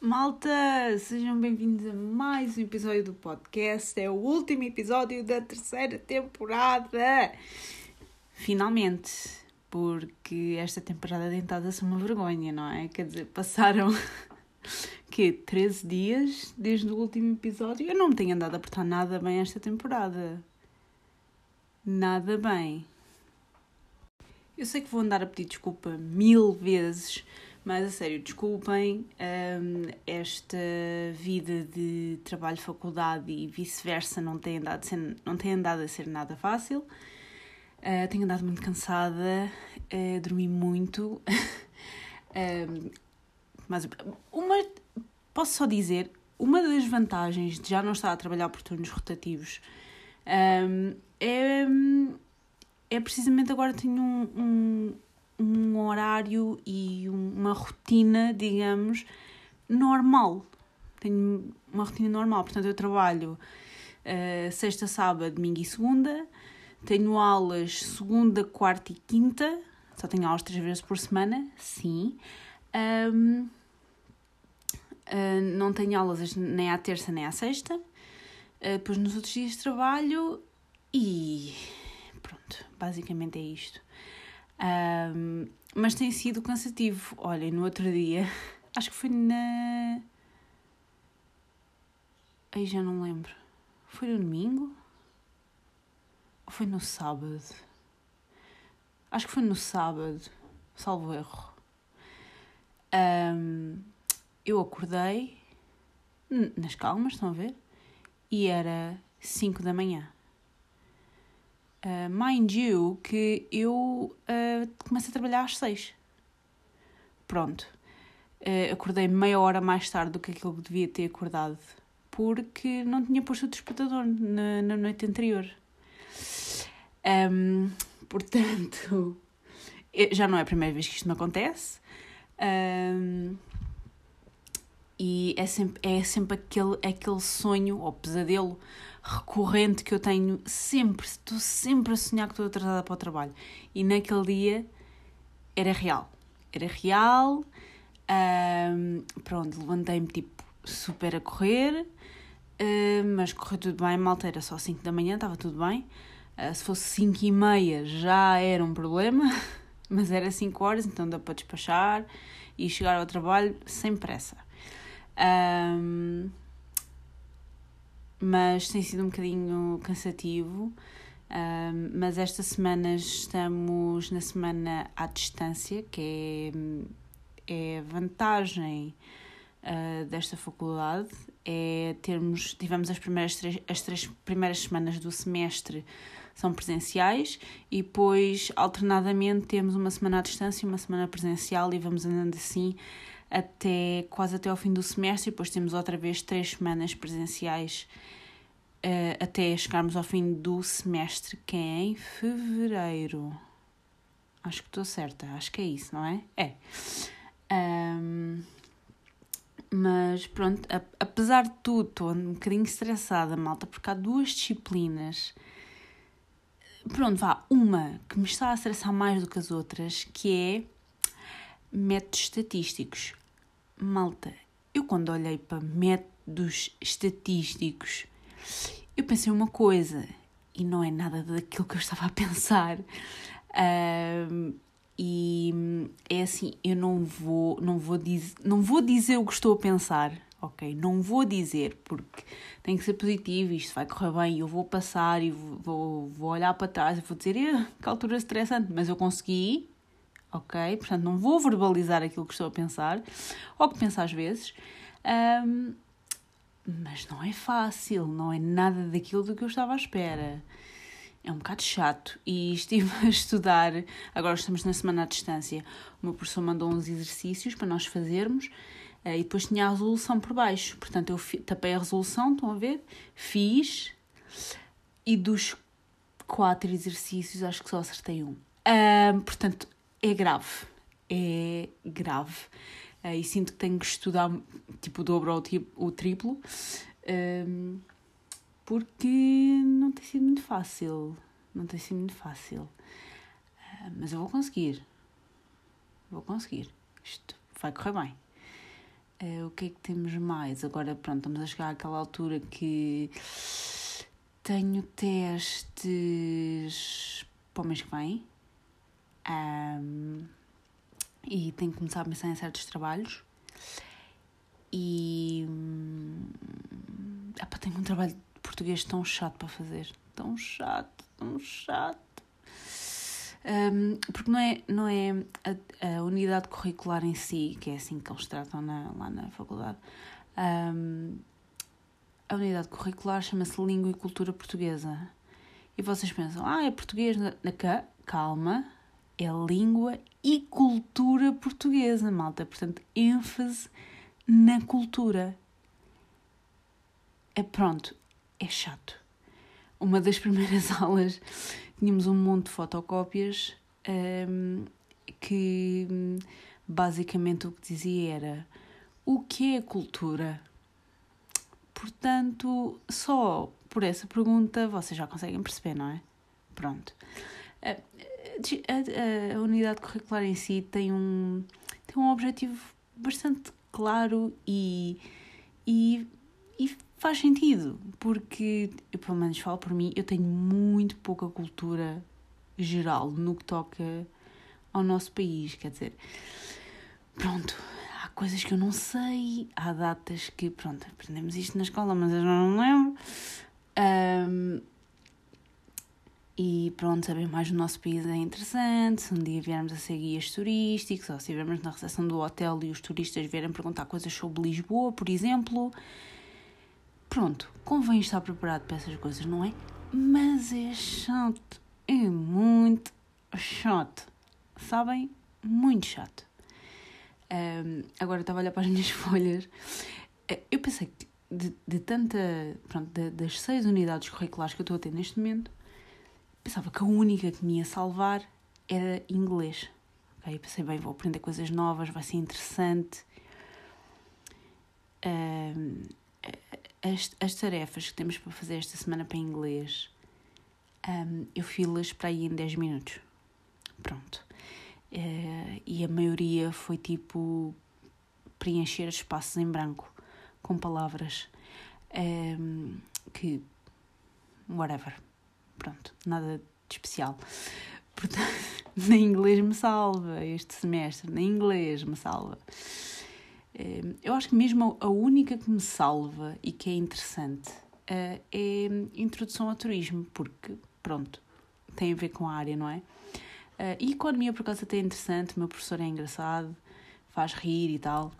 Malta, sejam bem-vindos a mais um episódio do podcast. É o último episódio da terceira temporada. Finalmente, porque esta temporada dentada-se uma vergonha, não é? Quer dizer, passaram que 13 dias desde o último episódio. Eu não me tenho andado a portar nada bem esta temporada. Nada bem. Eu sei que vou andar a pedir desculpa mil vezes mas a sério, desculpem um, esta vida de trabalho, faculdade e vice-versa não tem, andado ser, não tem andado a ser nada fácil. Uh, tenho andado muito cansada, uh, dormi muito. um, mas uma, posso só dizer, uma das vantagens de já não estar a trabalhar por turnos rotativos um, é, é precisamente agora tenho um, um um horário e uma rotina, digamos, normal. Tenho uma rotina normal, portanto, eu trabalho uh, sexta, sábado, domingo e segunda. Tenho aulas segunda, quarta e quinta. Só tenho aulas três vezes por semana, sim. Um, uh, eh, não tenho aulas nem à terça nem à sexta. Uh, depois nos outros dias trabalho e pronto, basicamente é isto. Um, mas tem sido cansativo. Olhem, no outro dia, acho que foi na. Aí já não lembro. Foi no domingo? Ou foi no sábado? Acho que foi no sábado, salvo erro. Um, eu acordei nas calmas, estão a ver? E era 5 da manhã. Uh, mind you, que eu uh, começo a trabalhar às seis. Pronto. Uh, acordei meia hora mais tarde do que aquilo que devia ter acordado, porque não tinha posto o despertador na, na noite anterior. Um, portanto, já não é a primeira vez que isto me acontece. Um, e é sempre, é sempre aquele, aquele sonho ou pesadelo recorrente que eu tenho sempre, estou sempre a sonhar que estou atrasada para o trabalho. E naquele dia era real. Era real. Um, pronto, levantei-me tipo super a correr, uh, mas correu tudo bem. Malta era só 5 da manhã, estava tudo bem. Uh, se fosse 5 e meia já era um problema, mas era 5 horas, então dá para despachar e chegar ao trabalho sem pressa. Um, mas tem sido um bocadinho cansativo. Mas esta semana estamos na semana à distância, que é, é vantagem uh, desta faculdade. É termos, tivemos as primeiras três, as três primeiras semanas do semestre são presenciais e depois alternadamente temos uma semana à distância e uma semana presencial e vamos andando assim até quase até ao fim do semestre e depois temos outra vez três semanas presenciais uh, até chegarmos ao fim do semestre, que é em fevereiro. Acho que estou certa, acho que é isso, não é? É. Um, mas pronto, a, apesar de tudo, estou um bocadinho estressada, malta, porque há duas disciplinas. Pronto, vá, uma que me está a estressar mais do que as outras, que é métodos estatísticos. Malta, eu quando olhei para métodos estatísticos eu pensei uma coisa e não é nada daquilo que eu estava a pensar. Um, e é assim, eu não vou, não vou dizer, não vou dizer o que estou a pensar, ok? Não vou dizer porque tem que ser positivo, isto vai correr bem, eu vou passar e vou, vou olhar para trás e vou dizer que altura estressante, mas eu consegui, ok? Portanto, não vou verbalizar aquilo que estou a pensar ou que penso às vezes. Um, mas não é fácil, não é nada daquilo do que eu estava à espera. É um bocado chato e estive a estudar. Agora estamos na semana à distância. Meu professor mandou uns exercícios para nós fazermos eh, e depois tinha a resolução por baixo. Portanto, eu tapei a resolução, estão a ver? Fiz e dos quatro exercícios acho que só acertei um. portanto, é grave. É grave. Uh, e sinto que tenho que estudar tipo o dobro ou o triplo, um, ehm, porque não tem sido muito fácil. Não tem sido muito fácil. Uh, mas eu vou conseguir. Vou conseguir. Isto vai correr bem. Uh, o que é que temos mais? Agora, pronto, estamos a chegar àquela altura que tenho testes para o mês que vem. Um, e tenho que começar a pensar em certos trabalhos. E. Hum, tenho um trabalho de português tão chato para fazer. Tão chato, tão chato. Um, porque não é, não é a, a, unidade curricular em si, que é assim que eles tratam na, lá na faculdade. Um, a unidade curricular chama-se Língua e Cultura Portuguesa. E vocês pensam, ah, é português na, na calma, é língua e cultura portuguesa, malta. Portanto, ênfase na cultura. É pronto, é chato. Uma das primeiras aulas tínhamos um monte de fotocópias um, que basicamente o que dizia era o que é cultura? Portanto, só por essa pergunta vocês já conseguem perceber, não é? Pronto. A, a, unidade curricular em si tem um, tem um objetivo bastante claro e, e, e faz sentido, porque eu pelo menos falo por mim, eu tenho muito pouca cultura geral no que toca ao nosso país, quer dizer, pronto, há coisas que eu não sei, há datas que, pronto, aprendemos isto na escola, mas eu não lembro. Um, e pronto, saber mais do nosso país é interessante. Se um dia viermos a ser guias turísticos, ou se estivermos na recepção do hotel e os turistas vierem perguntar coisas sobre Lisboa, por exemplo, Pronto, convém estar preparado para essas coisas, não é? Mas é chato, é muito chato, sabem? Muito chato. Um, agora estava a olhar para as minhas folhas. Eu pensei que de, de tanta. Pronto, de, das seis unidades curriculares que eu estou a ter neste momento, pensava que a única que me ia salvar era inglês. Okay? Pensei, bem, vou aprender coisas novas, vai ser interessante. Um, as, as tarefas que temos para fazer esta semana para inglês, um, eu fiz-las para aí em 10 minutos. Pronto. Uh, e a maioria foi tipo preencher espaços em branco com palavras um, que. whatever. Pronto, nada de especial. Portanto, nem inglês me salva este semestre, nem inglês me salva. Ehm, eu acho que mesmo a única que me salva e que é interessante eh, é introdução ao turismo, porque, pronto, tem a ver com a área, não é? Eh, e economia, por acaso, até é interessante, o meu professor é engraçado, faz rir e tal.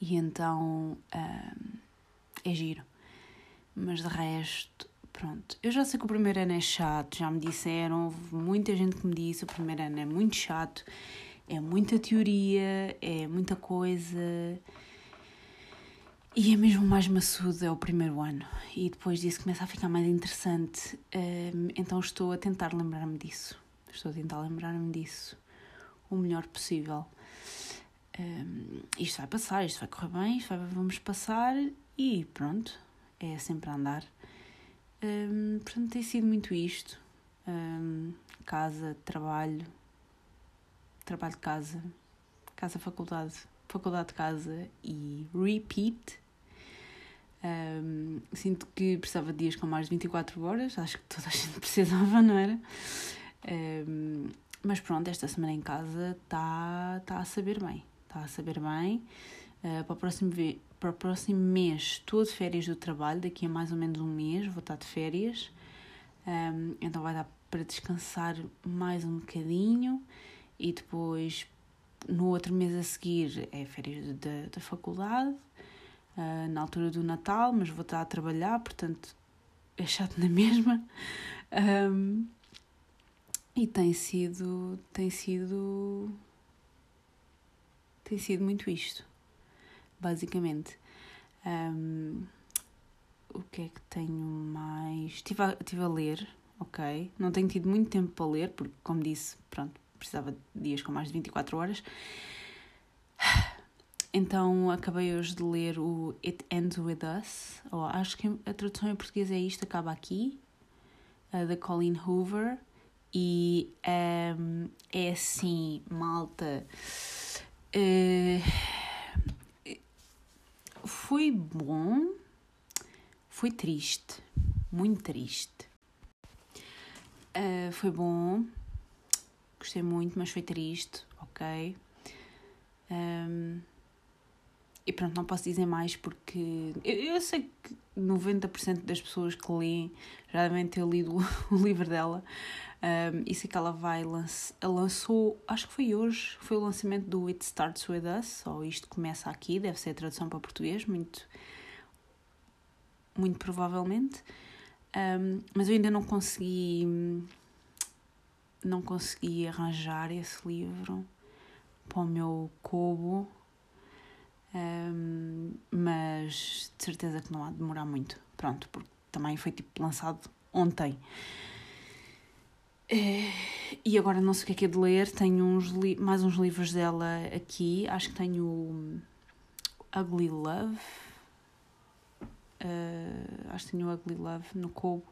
E então é giro. Mas de resto, pronto. Eu já sei que o primeiro ano é chato, já me disseram, houve muita gente que me disse: o primeiro ano é muito chato é muita teoria, é muita coisa. E é mesmo mais maçudo, é o primeiro ano. E depois disso começa a ficar mais interessante. Um, então estou a tentar lembrar-me disso. Estou a tentar lembrar-me disso o melhor possível. Um, isto vai passar, isto vai correr bem, isto vai, vamos passar e pronto, é sempre a andar. Um, portanto, tem sido muito isto: um, casa, trabalho, trabalho de casa, casa-faculdade, faculdade-casa e repeat. Um, sinto que precisava de dias com mais de 24 horas, acho que toda a gente precisava, não era? Um, mas pronto, esta semana em casa está tá a saber bem, está a saber bem. Uh, para, o próximo, para o próximo mês. Estou de férias do trabalho, daqui a mais ou menos um mês vou estar de férias, um, então vai dar para descansar mais um bocadinho e depois no outro mês a seguir é férias da, da faculdade, uh, na altura do Natal, mas vou estar a trabalhar, portanto é chato na mesma. Um, e tem sido, tem sido, tem sido muito isto, basicamente. Um, o que é que tenho mais? Estive a, estive a ler, ok? Não tenho tido muito tempo para ler, porque, como disse, pronto, precisava de dias com mais de 24 horas. Então acabei hoje de ler o It Ends With Us, ou acho que a tradução em português é isto, acaba aqui, uh, da Colleen Hoover, e um, é assim, malta. Uh, foi bom, foi triste, muito triste. Uh, foi bom, gostei muito, mas foi triste, ok. Um, e pronto, não posso dizer mais porque eu, eu sei que 90% das pessoas que leem já devem ter lido o livro dela. Um, e sei que ela vai lançar. lançou, acho que foi hoje, foi o lançamento do It Starts With Us, ou Isto Começa Aqui, deve ser a tradução para português, muito, muito provavelmente. Um, mas eu ainda não consegui. Não consegui arranjar esse livro para o meu cobo um, mas de certeza que não há de demorar muito. Pronto, porque também foi tipo lançado ontem. Eh, e agora não sei o que é que é de ler. Tenho uns mais uns livros dela aqui. Acho que tenho Ugly Love. Uh, acho que tenho Ugly Love no Cobo.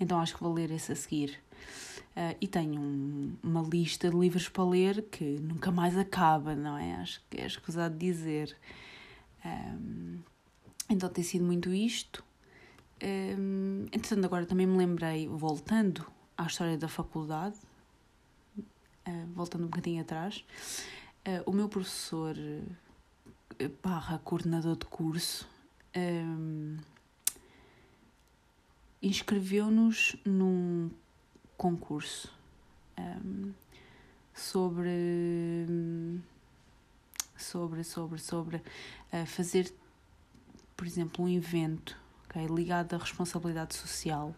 Então acho que vou ler esse a seguir. Uh, e tenho um, uma lista de livros para ler que nunca mais acaba, não é? Acho que é escusado dizer. Um, então tem sido muito isto. Um, entretanto, agora também me lembrei, voltando à história da faculdade, uh, voltando um bocadinho atrás, uh, o meu professor barra coordenador de curso um, inscreveu-nos num concurso um, sobre sobre sobre sobre uh, fazer por exemplo um evento okay, ligado à responsabilidade social.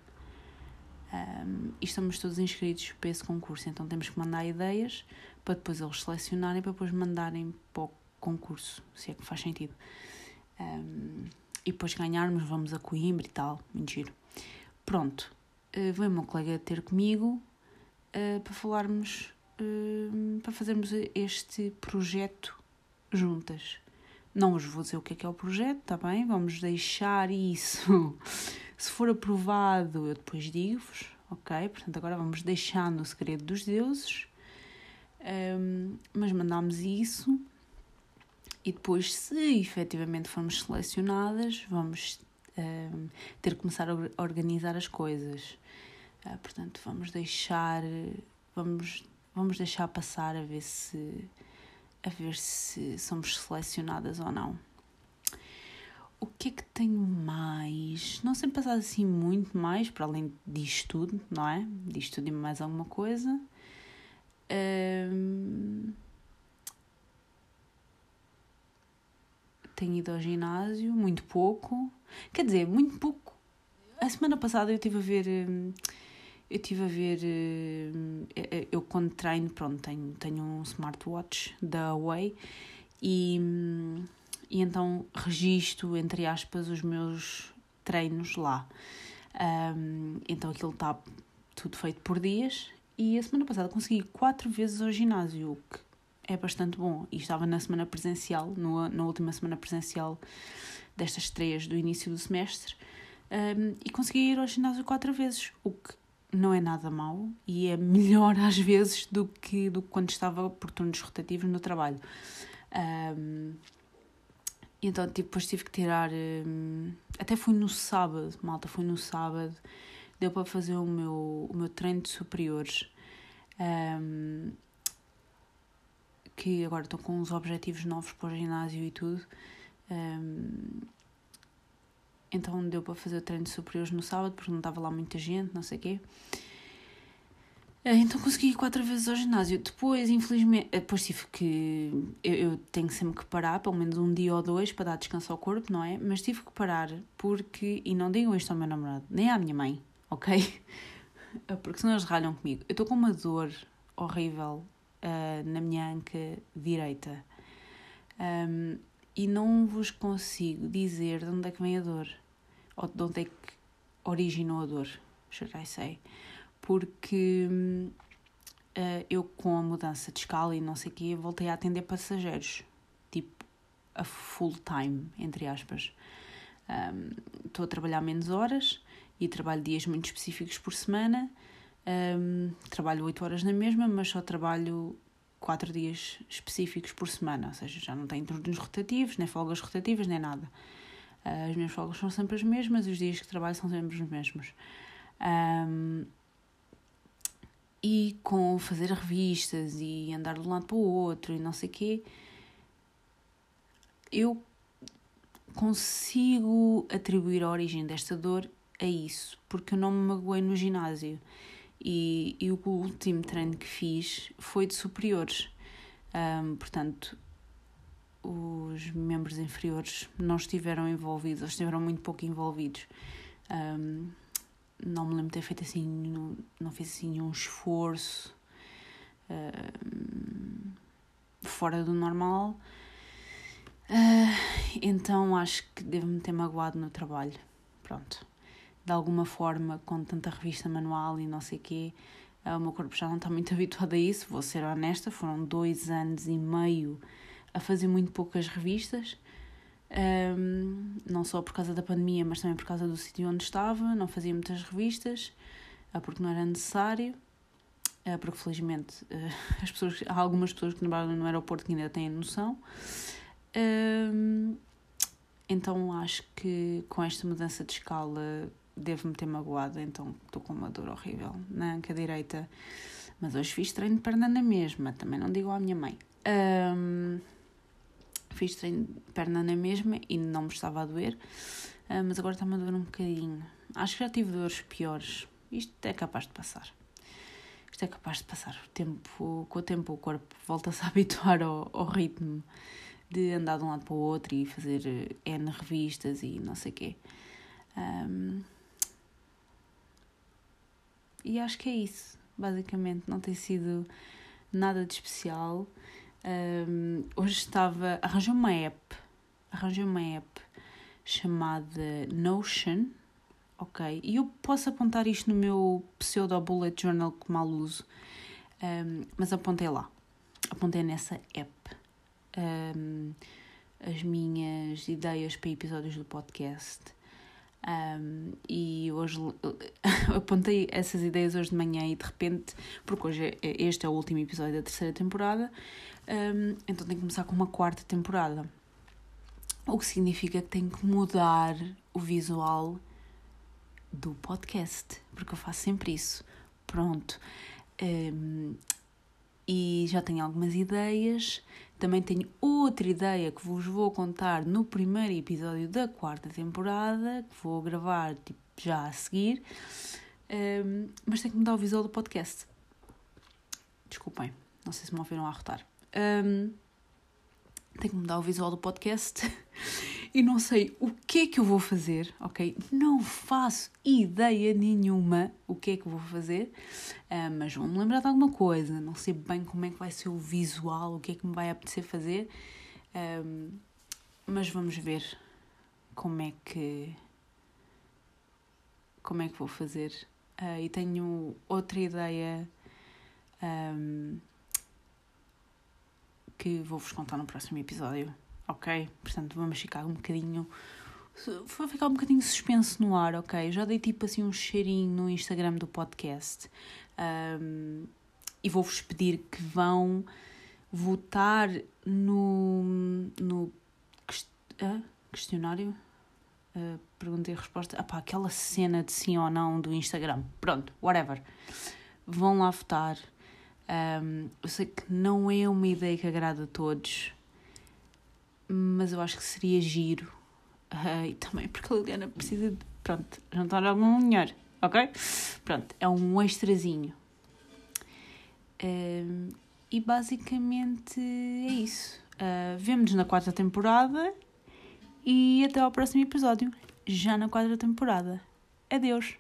Um, e estamos todos inscritos para esse concurso então temos que mandar ideias para depois eles selecionarem para depois mandarem para o concurso se é que faz sentido. Um, e depois ganharmos vamos a Coimbra e tal giro pronto uh, veio o meu colega ter comigo uh, para falarmos, uh, para fazermos este projeto juntas. Não vos vou dizer o que é que é o projeto, está bem? Vamos deixar isso. Se for aprovado, eu depois digo-vos, ok? Portanto, agora vamos deixar no segredo dos deuses. Um, mas mandámos isso e depois, se efetivamente formos selecionadas, vamos um, ter que começar a organizar as coisas. Uh, portanto, vamos deixar, vamos, vamos deixar passar a ver se a ver se somos selecionadas ou não. O que é que tenho mais? Não sei passar assim muito mais, para além disto tudo, não é? Disto tudo e mais alguma coisa. Um... Tenho ido ao ginásio, muito pouco. Quer dizer, muito pouco. A semana passada eu estive a ver. Hum, eu estive a ver, eh, eu quando treino, pronto, tenho, tenho um smartwatch da Huawei e, e então registro, entre aspas, os meus treinos lá. Um, então aquilo está tudo feito por dias e a semana passada consegui quatro vezes ao ginásio, o que é bastante bom. E estava na semana presencial, no, na última semana presencial destas três do início do semestre, um, e consegui ir ao ginásio quatro vezes, o que não é nada mau e é melhor às vezes do que, do que quando estava por turnos rotativos no trabalho. Um, então tipo, depois tive que tirar. Um, até fui no sábado, malta, fui no sábado, deu para fazer o meu, o meu treino de superiores. Um, que agora estou com uns objetivos novos para o ginásio e tudo. Um, então deu para fazer treinos superiores no sábado, porque não estava lá muita gente, não sei o quê. Eh, então consegui ir quatro vezes ao ginásio. Depois, infelizmente, eh, depois tive que. Eu, eu, tenho sempre que parar, pelo menos um dia ou dois, para dar descanso ao corpo, não é? Mas tive que parar porque. E não digam isto ao meu namorado, nem à minha mãe, ok? Porque senão eles ralham comigo. Eu estou com uma dor horrível uh, na minha anca direita. Um, e não vos consigo dizer de onde é que vem a dor ou de onde é que originou a dor, should I say? Porque uh, eu, com a mudança de escala e não sei o quê, voltei a atender passageiros, tipo a full time, entre aspas. Estou um, a trabalhar menos horas e trabalho dias muito específicos por semana. Um, trabalho 8 horas na mesma, mas só trabalho quatro dias específicos por semana, ou seja, já não tem turnos rotativos, nem folgas rotativas, nem nada. Uh, as minhas folgas são sempre as mesmas e os dias que trabalho são sempre os mesmos. Um, e com fazer revistas e andar de um lado para o outro e não sei o quê, eu consigo atribuir a origem desta dor a isso, porque eu não me magoei no ginásio e, e o último treino que fiz foi de superiores. Um, portanto, os membros inferiores não estiveram envolvidos, ou estiveram muito pouco envolvidos. Um, não me lembro de ter feito assim, não, não fiz assim nenhum esforço uh, fora do normal. Uh, então acho que devo-me ter magoado no trabalho. Pronto. De alguma forma, com tanta revista manual e não sei o quê, uh, o meu corpo já não está muito habituado a isso, vou ser honesta. Foram dois anos e meio a fazer muito poucas revistas um, não só por causa da pandemia, mas também por causa do sítio onde estava, não fazia muitas revistas, uh, porque não era necessário, uh, porque felizmente as pessoas, há algumas pessoas que trabalham no aeroporto que ainda têm noção. então acho que com esta mudança de escala devo-me ter magoado, então estou com uma dor horrível na anca direita. Mas hoje fiz treino de perna na mesma, também não digo à minha mãe. Um, fiz treino de perna na mesma e não me estava a doer, uh, mas agora está-me a doer um bocadinho. Acho que já tive dores piores. Isto é capaz de passar. Isto é capaz de passar. O tempo, com o tempo o corpo volta-se a habituar ao, ao ritmo de andar de um lado para o outro e fazer eh, N revistas e não sei o quê. Um, e acho que é isso, basicamente. Não tem sido nada de especial. Um, hoje estava. Arranjei uma app. Arranjei uma app chamada Notion. Ok? E eu posso apontar isto no meu pseudo bullet journal que mal uso. Um, mas apontei lá. Apontei nessa app. Um, as minhas ideias para episódios do podcast. Um, e hoje apontei essas ideias hoje de manhã e de repente, porque hoje é, este é o último episódio da terceira temporada, um, então tenho que começar com uma quarta temporada. O que significa que tenho que mudar o visual do podcast, porque eu faço sempre isso. Pronto. Um, e já tenho algumas ideias. Também tenho outra ideia que vos vou contar no primeiro episódio da quarta temporada, que vou gravar tipo, já a seguir. Um, mas tenho que mudar o visual do podcast. Desculpem, não sei se me ouviram a arrotar. Um, tenho que mudar o visual do podcast e não sei o que é que eu vou fazer, ok? Não faço ideia nenhuma o que é que vou fazer, um, mas vou-me lembrar de alguma coisa. Não sei bem como é que vai ser o visual, o que é que me vai apetecer fazer, um, mas vamos ver como é que como é que vou fazer. Uh, e tenho outra ideia. Um, que vou-vos contar no próximo episódio, ok? Portanto, vamos ficar um bocadinho. Vou ficar um bocadinho suspenso no ar, ok? Já dei tipo assim um cheirinho no Instagram do podcast um, e vou-vos pedir que vão votar no, no uh, questionário. Uh, pergunta e resposta. Ah pá, aquela cena de sim ou não do Instagram. Pronto, whatever. Vão lá votar. Um, eu sei que não é uma ideia que agrada a todos, mas eu acho que seria giro. Uh, e também porque a Liliana precisa de, pronto, jantar algum melhor, ok? Pronto, é um extrazinho. Um, e basicamente é isso. Uh, Vemo-nos na quarta temporada e até ao próximo episódio, já na quarta temporada. Adeus!